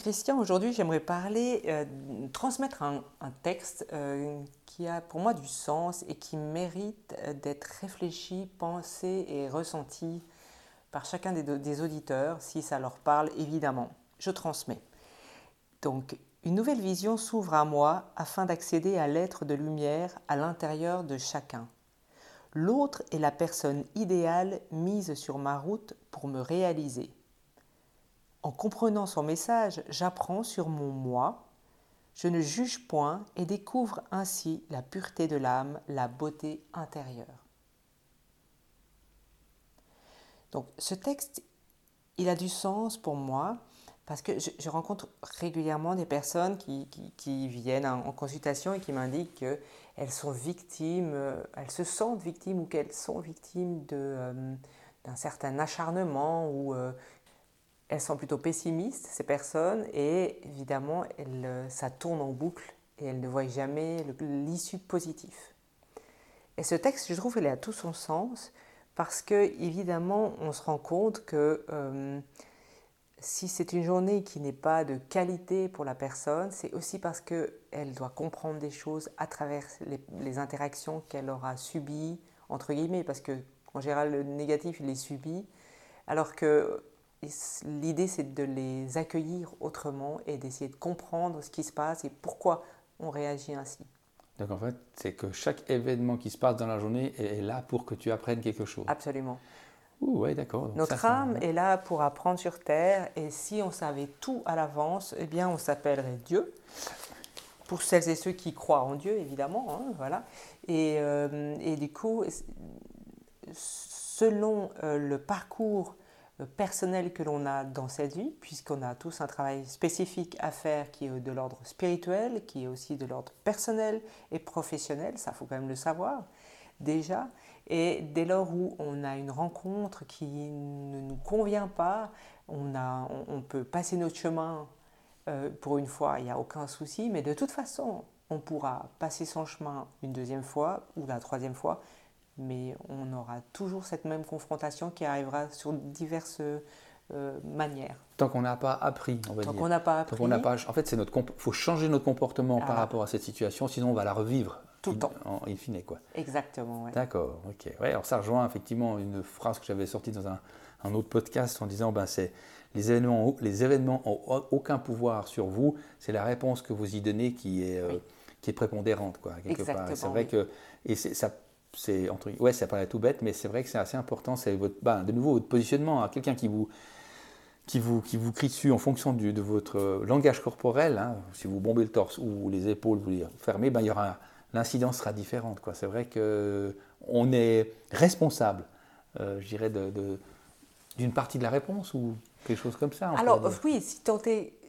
Christian, aujourd'hui j'aimerais parler, euh, transmettre un, texte euh, qui a pour moi du sens et qui mérite euh, d'être réfléchi, pensé et ressenti par chacun des, des, auditeurs, si ça leur parle évidemment. Je transmets. Donc, une nouvelle vision s'ouvre à moi afin d'accéder à l'être de lumière à l'intérieur de chacun. L'autre est la personne idéale mise sur ma route pour me réaliser. En comprenant son message, j'apprends sur mon moi, je ne juge point et découvre ainsi la pureté de l'âme, la beauté intérieure. Donc ce texte, il a du sens pour moi parce que je, rencontre régulièrement des personnes qui, viennent en, consultation et qui m'indiquent qu'elles sont victimes, elles se sentent victimes ou qu'elles sont victimes euh, d'un certain acharnement ou euh, elles sont plutôt pessimistes, ces personnes, et évidemment, ça tourne en boucle et elles ne voient jamais l'issue positive. Et ce texte, je trouve, il a tout son sens parce que, évidemment, on se rend compte que euh, si c'est une journée qui n'est pas de qualité pour la personne, c'est aussi parce qu'elle doit comprendre des choses à travers les, les interactions qu'elle aura subies, entre guillemets, parce que en général, le négatif, il est subi, alors que L'idée, c'est de les accueillir autrement et d'essayer de comprendre ce qui se passe et pourquoi on réagit ainsi. Donc en fait, c'est que chaque événement qui se passe dans la journée est là pour que tu apprennes quelque chose. Absolument. Oui, d'accord. Notre âme est là pour apprendre sur Terre et si on savait tout à l'avance, eh bien on s'appellerait Dieu. Pour celles et ceux qui croient en Dieu, évidemment. Hein, voilà. Et, euh, et, du coup, selon euh, le parcours personnel que l'on a dans cette vie, puisqu'on a tous un travail spécifique à faire qui est de l'ordre spirituel, qui est aussi de l'ordre personnel et professionnel, ça faut quand même le savoir déjà. Et dès lors où on a une rencontre qui ne nous convient pas, on, a, on, peut passer notre chemin euh, pour une fois, il n'y a aucun souci, mais de toute façon, on pourra passer son chemin une deuxième fois ou la troisième fois mais on aura toujours cette même confrontation qui arrivera sur diverses euh, manières. Tant qu'on n'a pas appris, on va Tant qu'on n'a pas appris. Tant pas, en fait, c'est notre, faut changer notre comportement par ah. rapport à cette situation, sinon on va la revivre tout le temps. En in fine, quoi. Exactement. Ouais. D'accord. Ok. Ouais, alors ça rejoint effectivement une phrase que j'avais sortie dans un, un, autre podcast en disant, ben c'est les événements, les événements ont aucun pouvoir sur vous. C'est la réponse que vous y donnez qui est, euh, qui est prépondérante, quoi. Quelque part. C'est vrai que et ça c'est ouais, ça paraît tout bête, mais c'est vrai que c'est assez important. C'est votre, bah, de nouveau votre positionnement. Quelqu'un qui vous, qui vous, qui vous crie dessus en fonction du, de votre langage corporel. Hein, si vous bombez le torse ou les épaules, vous les fermez, ben, il y aura l'incidence sera différente. Quoi. C'est vrai que on est responsable, euh, je dirais, de, d'une partie de la réponse ou quelque chose comme ça. Alors oui, si,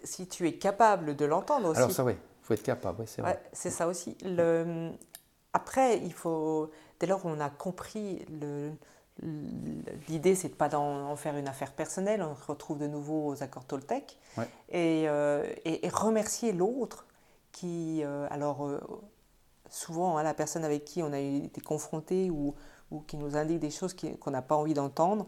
si tu es capable de l'entendre aussi. Alors ça, oui, il faut être capable, c'est vrai. c'est ça aussi. Le, après, il faut dès lors on a compris L'idée, c'est de ne pas en, faire une affaire personnelle. On se retrouve de nouveau aux accords Toltec. Euh, et, remercier l'autre qui, euh, alors, euh, souvent, hein, la personne avec qui on a été confronté ou, ou qui nous indique des choses qu'on n'a pas envie d'entendre,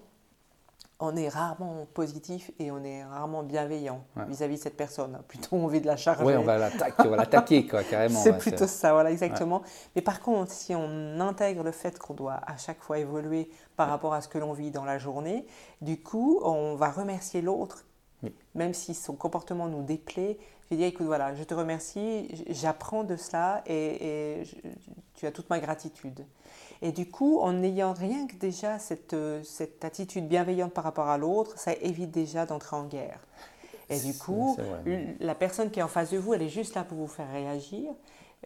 on est rarement positif et on est rarement bienveillant vis-à-vis de cette personne. Plutôt envie de la charger. Oui, on va l'attaquer, carrément. C'est plutôt ça, voilà, exactement. Mais par contre, si on intègre le fait qu'on doit à chaque fois évoluer par rapport à ce que l'on vit dans la journée, du coup, on va remercier l'autre, même si son comportement nous déplaît. Écoute, voilà, je te remercie, j'apprends de cela et, et tu as toute ma gratitude. Et du coup, en ayant rien que déjà cette, cette attitude bienveillante par rapport à l'autre, ça évite déjà d'entrer en guerre. Et du coup, la personne qui est en face de vous, elle est juste là pour vous faire réagir.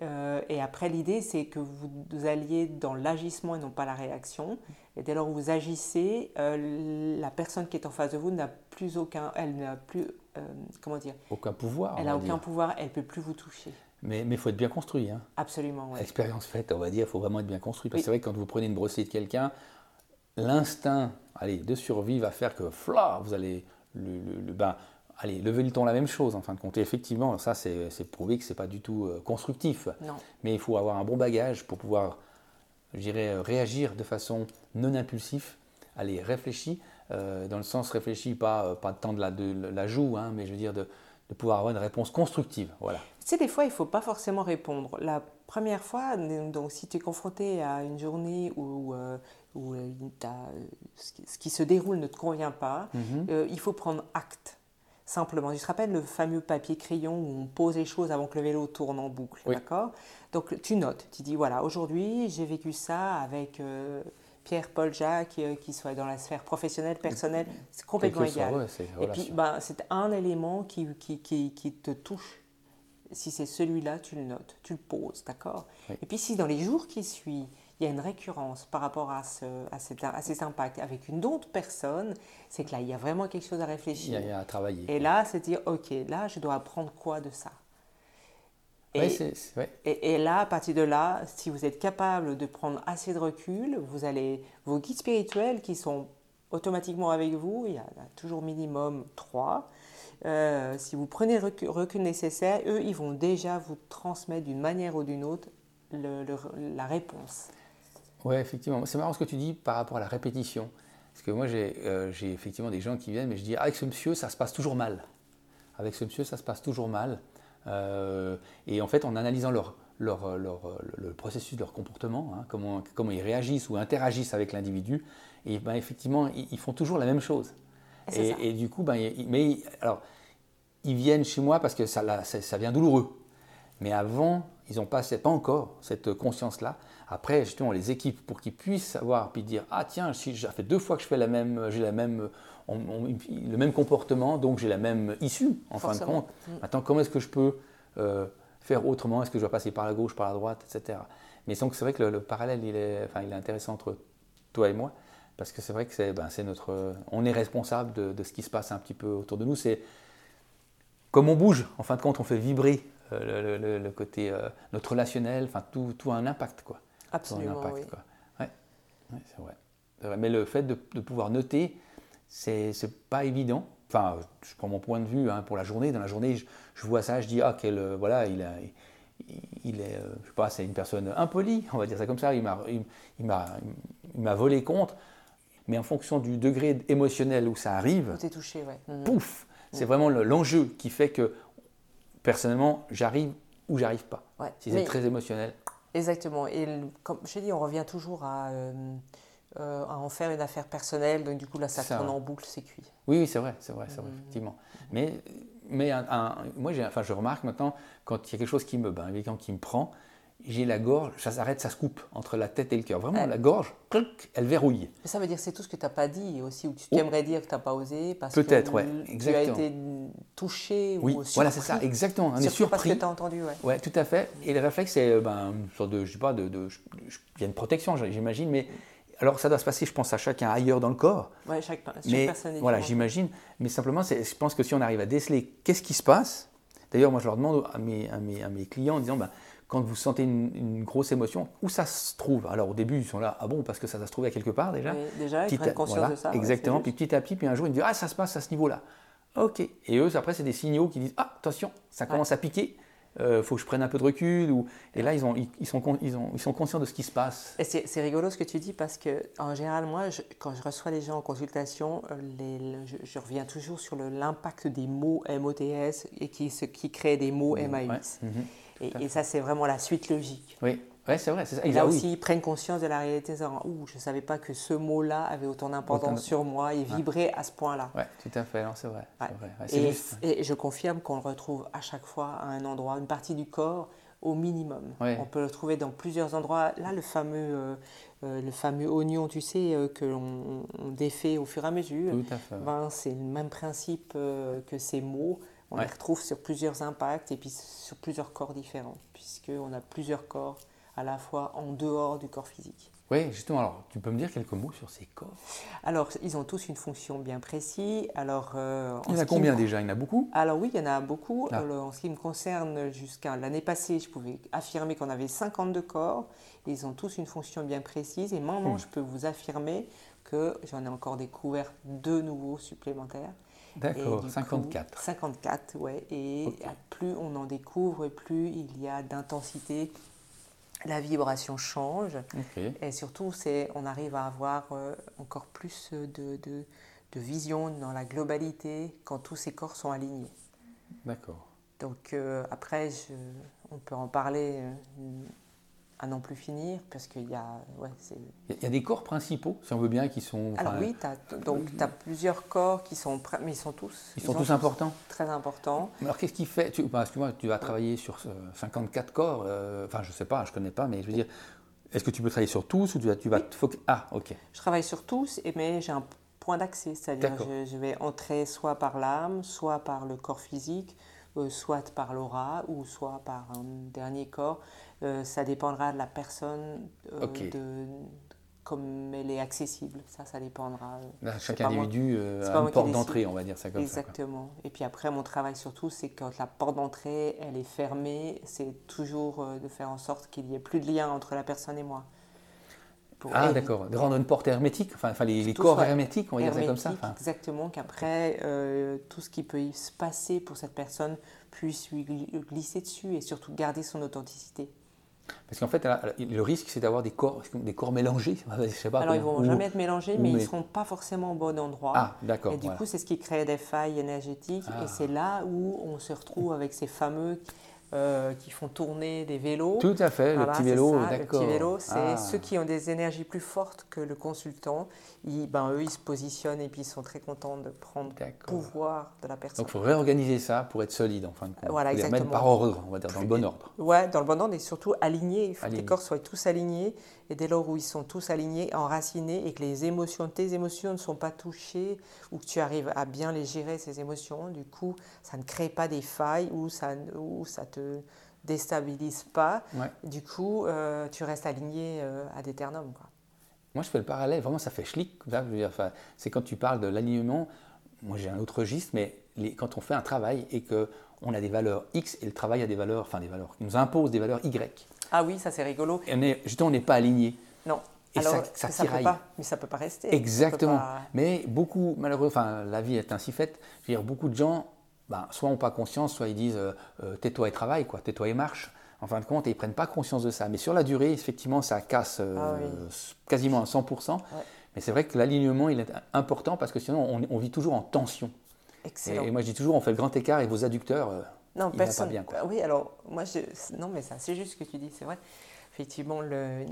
Euh, et après, l'idée, c'est que vous alliez dans l'agissement et non pas la réaction. Et dès lors où vous agissez, euh, la personne qui est en face de vous n'a plus aucun, elle n'a plus, comment dire Aucun pouvoir. Elle n'a aucun pouvoir, elle ne peut plus vous toucher. Mais il faut être bien construit. Hein. Absolument. Ouais. Expérience faite, on va dire, il faut vraiment être bien construit. Parce que c'est vrai que quand vous prenez une brossée de quelqu'un, l'instinct allez, de survie va faire que fla, vous allez le, le, ben, allez, lever le ton la même chose en fin de compte. Et effectivement, ça c'est prouvé que ce n'est pas du tout euh, constructif. Non. Mais il faut avoir un bon bagage pour pouvoir, je dirais, euh, réagir de façon non impulsive, aller réfléchir, euh, dans le sens réfléchi, pas, pas tant de la, de la joue, hein, mais je veux dire de, de pouvoir avoir une réponse constructive. Voilà. Tu sais, des fois, il ne faut pas forcément répondre. La première fois, donc, si tu es confronté à une journée où, euh, où euh, ce qui se déroule ne te convient pas, mhm. il faut prendre acte simplement. Tu te rappelles le fameux papier crayon où on pose les choses avant que le vélo tourne en boucle, d'accord? Donc tu notes, tu dis voilà, aujourd'hui j'ai vécu ça avec euh, Pierre, Paul, Jacques, euh, qui soit dans la sphère professionnelle, personnelle, c'est complètement égal. Et puis ben, c'est un élément qui, qui, qui, qui te touche. Si c'est celui-là, tu le notes, tu le poses, d'accord? Et puis si dans les jours qui suivent, il y a une récurrence par rapport à, ce, à, cet, à ces impacts avec une autre personne, c'est que là, il y a vraiment quelque chose à réfléchir. Il y a, à travailler. Et là, c'est dire, OK, là, je dois apprendre quoi de ça? Et, et, là, à partir de là, si vous êtes capable de prendre assez de recul, vous allez, vos guides spirituels qui sont automatiquement avec vous, il y a, toujours minimum trois. Euh, si vous prenez le recul, recul, nécessaire, eux, ils vont déjà vous transmettre d'une manière ou d'une autre le, la réponse. Oui, effectivement. C'est marrant ce que tu dis par rapport à la répétition. Parce que moi, euh, j'ai effectivement des gens qui viennent, mais je dis, avec ce monsieur, ça se passe toujours mal. Avec ce monsieur, ça se passe toujours mal. Euh, et en fait, en analysant leur, leur, leur, le processus de leur comportement, hein, comment, comment ils réagissent ou interagissent avec l'individu, et ben, effectivement, ils, font toujours la même chose. Et, et, du coup, ben, mais, alors, ils viennent chez moi parce que ça, ça, ça vient douloureux. Mais avant, ils n'ont pas, pas encore cette conscience-là. Après, justement, les équipes, pour qu'ils puissent savoir, puis dire, ah tiens, si ça fait deux fois que je fais la même, j'ai la même, le même comportement, donc j'ai la même issue, en fin de compte. Mm. Maintenant, comment est-ce que je peux euh, faire autrement? Est-ce que je dois passer par la gauche, par la droite, etc. Mais donc, c'est vrai que le, parallèle, il est, enfin, il est intéressant entre toi et moi, parce que c'est vrai que c'est, ben, notre, on est responsable de, de, ce qui se passe un petit peu autour de nous. C'est comme on bouge, en fin de compte, on fait vibrer euh, le, côté, euh, notre relationnel, enfin tout, tout, a un impact quoi. Absolument. oui. quoi. Ouais. c'est vrai. Mais le fait de, pouvoir noter, c'est pas évident. Enfin, je prends mon point de vue hein, pour la journée. Dans la journée, je, vois ça, je dis ah quel euh, voilà, il a, il est, je sais pas, c'est une personne impolie, on va dire ça comme ça. Il m'a, il, il m'a volé contre. Mais en fonction du degré émotionnel où ça arrive, touché, ouais. Mhm. pouf, c'est mhm. vraiment l'enjeu qui fait que personnellement, j'arrive ou j'arrive pas. si c'est très émotionnel. Exactement. Et comme je dit, on revient toujours à, euh, euh, à, en faire une affaire personnelle. Donc du coup, là, ça, tourne en boucle, c'est cuit. Oui, oui c'est vrai, c'est vrai, c'est vrai, mmh. effectivement. Mais, mais moi, enfin, je remarque maintenant, quand il y a quelque chose qui me, ben, qui me prend, j'ai la gorge, ça s'arrête, ça se coupe entre la tête et le cœur. Vraiment, la gorge, elle verrouille. Mais ça veut dire c'est tout ce que tu n'as pas dit aussi, ou tu oh. aimerais dire que tu n'as pas osé parce Peut-être, ouais, exactement. tu as été touché oui, ou voilà, c'est ça, exactement. On est surpris. parce que tu as entendu, ouais. Ouais, tout à fait. Et le réflexe, c'est euh, ben, une sorte de, je sais pas, de, de, il y a une protection, j'imagine, mais alors ça doit se passer, je pense, à chacun ailleurs dans le corps. Ouais, chaque, chaque mais, personne est Voilà, j'imagine. Mais simplement, je pense que si on arrive à déceler qu'est-ce qui se passe, d'ailleurs, moi je leur demande à mes, à mes, à mes clients en disant, ben, quand vous sentez une, grosse émotion, où ça se trouve? Alors au début, ils sont là, ah bon, parce que ça doit se trouver à quelque part déjà. déjà, ils prennent conscience de ça. Exactement, puis petit à petit, puis un jour, ils me disent, ah, ça se passe à ce niveau-là. Ok. Et eux, après, c'est des signaux qui disent, ah, attention, ça commence à piquer. Il euh, faut que je prenne un peu de recul. Ou... Et là, ils, ont, ils, sont, ils, ont, ils sont conscients de ce qui se passe. Et c'est rigolo ce que tu dis parce que, en général, moi, quand je reçois les gens en consultation, euh, je, reviens toujours sur l'impact des mots MOTS et qui, ce, qui crée des mots MAUX. Et, ça, c'est vraiment la suite logique. Oui, ouais, c'est vrai. Ça. Et là aussi, ils prennent conscience de la réalité. Ouh, je ne savais pas que ce mot-là avait autant d'importance sur moi et vibrait à ce point-là. Oui, tout à fait, c'est vrai. et, et, je confirme qu'on le retrouve à chaque fois à un endroit, une partie du corps au minimum. On peut le trouver dans plusieurs endroits. Là, le fameux, euh, euh, le fameux oignon, tu sais, euh, que l'on défait au fur et à mesure, ben, c'est le même principe que ces mots. On les retrouve sur plusieurs impacts et puis sur plusieurs corps différents, puisqu'on a plusieurs corps à la fois en dehors du corps physique. Oui, justement. Alors, tu peux me dire quelques mots sur ces corps? Alors, ils ont tous une fonction bien précise. Alors, euh, il y en a combien déjà? Il y en a beaucoup? Alors oui, il y en a beaucoup. en ce qui me concerne, jusqu'à l'année passée, je pouvais affirmer qu'on avait 52 corps. Ils ont tous une fonction bien précise. Et maintenant, hmm. je peux vous affirmer que j'en ai encore découvert deux nouveaux supplémentaires. D'accord, 54. 54, ouais. Et plus on en découvre, plus il y a d'intensité, la vibration change. Et surtout, on arrive à avoir euh, encore plus de, de, de, vision dans la globalité quand tous ces corps sont alignés. D'accord. Donc euh, après, je, on peut en parler euh, à n'en plus finir, parce qu'il y a... Ouais, Il y a des corps principaux, si on veut bien, qui sont. Alors oui, donc tu as plusieurs corps qui sont... Mais ils sont tous... Ils sont ont tous importants. Très importants. Alors qu'est-ce qui fait tu, Parce que moi, tu vas travailler sur euh, 54 corps. euh, enfin, je sais pas, je connais pas, mais je veux dire, est-ce que tu peux travailler sur tous ou tu vas, tu vas te foc- Ah, ok. Je travaille sur tous, mais j'ai un point d'accès, c'est-à-dire je, je vais entrer soit par l'âme, soit par le corps physique, euh, soit par l'aura, ou soit par un dernier corps. Euh, ça dépendra de la personne, euh, de, comme elle est accessible. Ça, ça dépendra. euh, Là, chaque individu a pas une porte d'entrée, on va dire ça comme ça. quoi. Exactement. Et puis après, mon travail surtout, c'est quand la porte d'entrée, elle est fermée, c'est toujours de faire en sorte qu'il n'y ait plus de lien entre la personne et moi. Pour Ah, d'accord. De rendre une porte hermétique, enfin, enfin, les, corps hermétiques, on va dire ça comme ça. enfin. Exactement, qu'après, euh, tout ce qui peut se passer pour cette personne puisse lui gli- glisser dessus et surtout garder son authenticité. Parce qu'en fait, le risque, c'est d'avoir des corps, des corps mélangés. Je sais pas Alors, ils comment- vont ou- jamais être mélangés, mais ils ne seront pas forcément au bon endroit. Ah, d'accord. et du voilà. coup, c'est ce qui crée des failles énergétiques. Ah. Et c'est là où on se retrouve avec ces fameux euh, qui font tourner des vélos. Tout à fait, Voilà, le petit vélo, d'accord. Le petit vélo, c'est Ah. ceux qui ont des énergies plus fortes que le consultant. Ils, ben, eux, ils se positionnent et puis ils sont très contents de prendre D'accord. pouvoir de la personne. Donc, il faut réorganiser ça pour être solide, en fin de compte. Voilà, les exactement. par ordre, on va dire, dans le bon ordre. Ouais, dans le bon ordre et surtout alignés. Il faut que les corps soient tous alignés. Et dès lors où ils sont tous alignés, enracinés, et que les émotions, tes émotions ne sont pas touchées, ou que tu arrives à bien les gérer, ces émotions, du coup, ça ne crée pas des failles ou ça ou ça te déstabilise pas. Ouais. Du coup, euh, tu restes aligné euh, à d'éternum. quoi. Moi, je fais le parallèle, vraiment, ça fait schlick. enfin, c'est quand tu parles de l'alignement, moi j'ai un autre registre, mais les- quand on fait un travail et qu'on a des valeurs X et le travail a des valeurs, enfin des valeurs, qui nous impose des valeurs Y, Ah oui, ça c'est rigolo. et on est, justement, on n'est pas aligné. Non. Et Alors, ça- ça ça peut pas, mais ça peut pas rester. Exactement. pas- Mais beaucoup, malheureux, enfin, la vie est ainsi faite. Je veux dire, beaucoup de gens, ben, soit n'ont pas conscience, soit ils disent euh, euh, tais-toi et travaille, quoi, tais-toi et marche. En fin de compte, et ils prennent pas conscience de ça. Mais sur la durée, effectivement, ça casse euh, Ah oui. quasiment à 100%. Mais c'est vrai que l'alignement, il est important parce que sinon, on, on vit toujours en tension. Et, Excellent. et moi, je dis toujours, on fait le grand écart et vos adducteurs, euh, Non, personne. vont pas bien. Quoi. Oui, alors moi, je... non, mais ça, c'est juste ce que tu dis, c'est vrai. Effectivement, le...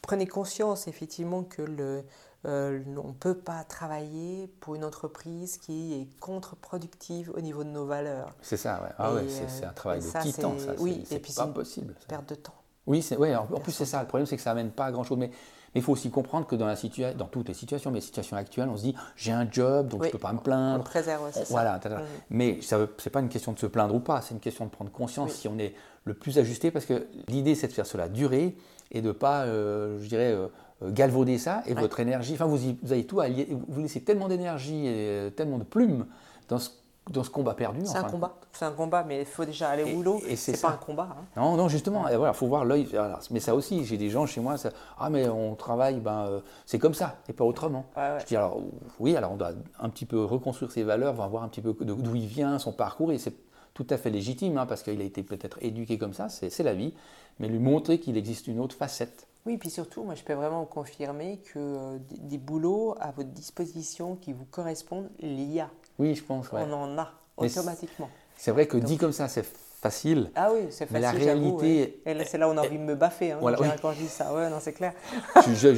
prenez conscience effectivement que le, euh, on ne peut pas travailler pour une entreprise qui est contre-productive au niveau de nos valeurs. C'est ça, ouais. Ah ouais, Et, c'est euh, un travail et de ça, titan, ça. oui, c'est pas possible. ça. Perte de temps. Oui, c'est, ouais, en, en plus c'est ça. Le problème, c'est que ça amène pas à grand chose. Mais mais il faut aussi comprendre que dans, la situa- dans toutes les situations, mais les situations actuelles, on se dit j'ai un job, donc Oui. je peux pas me On plaindre. préserve, On- ça. voilà, tata. Mhm. mais veut- c'est pas une question de se plaindre ou pas, c'est une question de prendre conscience Oui. si on est le plus ajusté, parce que l'idée c'est de faire cela durer et de pas, euh, je dirais, euh, euh, galvauder ça et Ouais. votre énergie. Enfin, vous, y- vous avez tout allié, vous laissez tellement d'énergie et tellement de plumes dans ce, dans ce combat perdu. C'est un combat. C'est un combat, mais il faut déjà aller Et- au boulot. et c'est C'est pas un combat. hein. non, non, justement, il voilà, faut voir l'œil. Mais ça aussi, j'ai des gens chez moi, ça, ah mais on travaille, ben euh, c'est comme ça et pas autrement. Ouais, ouais. Je dis alors oui, alors on doit un petit peu reconstruire ses valeurs, voir voir un petit peu d'où il vient, son parcours, et c'est tout à fait légitime hein, parce qu'il a été peut-être éduqué comme ça, c'est la vie, mais lui montrer qu'il existe une autre facette. Oui, puis surtout, moi, je peux vraiment vous confirmer que euh, des, des boulots à votre disposition qui vous correspondent, il y a. Oui, je pense. ouais. On en a Mais automatiquement. C'est vrai que dit comme ça, c'est facile. Ah oui, c'est Mais facile, la j'avoue, réalité- ouais. Et là, c'est là où on a envie de me baffer, hein, Voilà, oui. quand je dis ça. Ouais, non, c'est clair. je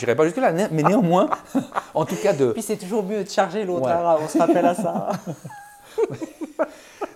n'irai pas jusque-là, mais néanmoins, en tout cas de, Puis c'est toujours mieux de charger l'autre, Ouais. hein, on se rappelle à ça.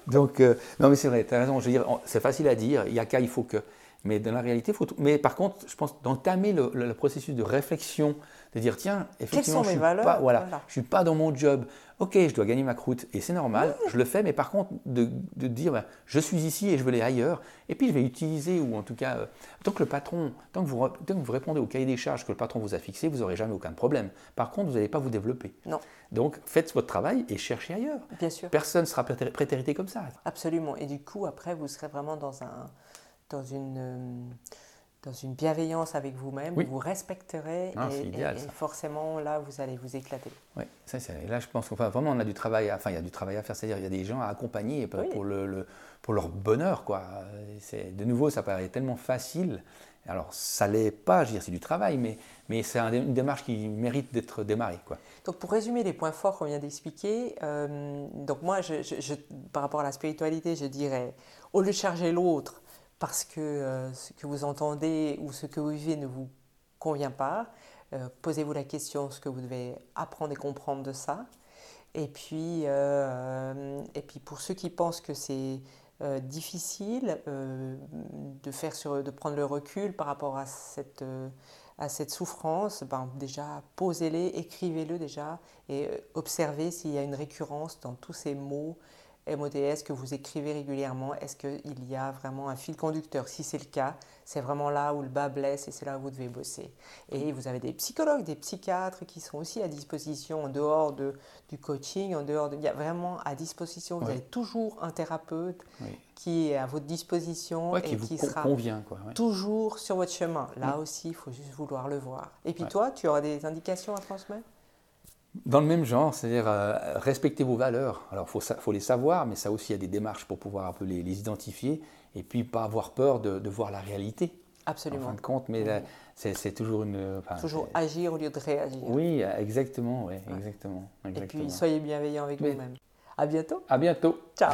Donc, euh, non, mais c'est vrai, tu as raison. Je veux dire, c'est facile à dire, il y a qu'à, il faut que. Mais dans la réalité, il faut tout. Mais par contre, je pense d'entamer le, le- le processus de réflexion, de dire, tiens, effectivement, je mes suis valeurs? pas, voilà, Voilà. je suis pas dans mon job. Ok, je dois gagner ma croûte et c'est normal, je le fais. Mais par contre, de, de dire, ben, je suis ici et je veux aller ailleurs. Et puis, je vais utiliser ou en tout cas, euh, tant que le patron, tant que vous, tant que vous répondez au cahier des charges que le patron vous a fixé, vous n'aurez jamais aucun problème. Par contre, vous n'allez pas vous développer. Non, Donc, faites votre travail et cherchez ailleurs. bien sûr. Personne ne sera prété- prétérité comme ça. Absolument. Et du coup, après, vous serez vraiment dans, un, dans, une, euh, dans une bienveillance avec vous-même, Oui. vous respecterez Ah, et, idéal, et- et forcément, là, vous allez vous éclater. Oui, ça, c'est- là je pense qu'enfin vraiment on a du travail, à, enfin il y a du travail à faire, c'est-à-dire il y a des gens à accompagner pour, Oui. pour le, le- pour leur bonheur quoi. C'est de nouveau ça paraît tellement facile, Alors, ça l'est pas, je veux dire, c'est du travail, mais, mais c'est une démarche qui mérite d'être démarrée. Quoi. Donc, pour résumer les points forts qu'on vient d'expliquer, euh, donc moi, je, par rapport à la spiritualité, je dirais, au lieu de charger l'autre parce que euh, ce que vous entendez ou ce que vous vivez ne vous convient pas, euh, posez-vous la question ce que vous devez apprendre et comprendre de ça. Et puis, et puis pour ceux qui pensent que c'est euh, difficile euh, de, faire sur, de prendre le recul par rapport à cette, euh, à cette souffrance, ben, déjà posez-les, écrivez-le déjà et observez s'il y a une récurrence dans tous ces mots MODS que vous écrivez régulièrement, est-ce qu'il y a vraiment un fil conducteur? Si c'est le cas, c'est vraiment là où le bas blesse et c'est là où vous devez bosser. Et vous avez des psychologues, des psychiatres qui sont aussi à disposition en dehors de, du coaching, en dehors de... Il y a vraiment à disposition, vous avez toujours un thérapeute qui est à votre disposition et qui, sera convient, quoi, toujours sur votre chemin. Là aussi, il faut juste vouloir le voir. Et puis toi, tu auras des indications à transmettre? Dans le même genre, c'est-à-dire euh, respecter vos valeurs. Alors, il faut, les savoir, mais ça aussi, il y a des démarches pour pouvoir un peu les, identifier, et puis pas avoir peur de, voir la réalité. Absolument. En fin de compte, mais c'est toujours une... toujours agir au lieu de réagir. Oui, exactement, oui, exactement, Et puis, soyez bienveillants avec vous-même. À bientôt. À bientôt. Ciao.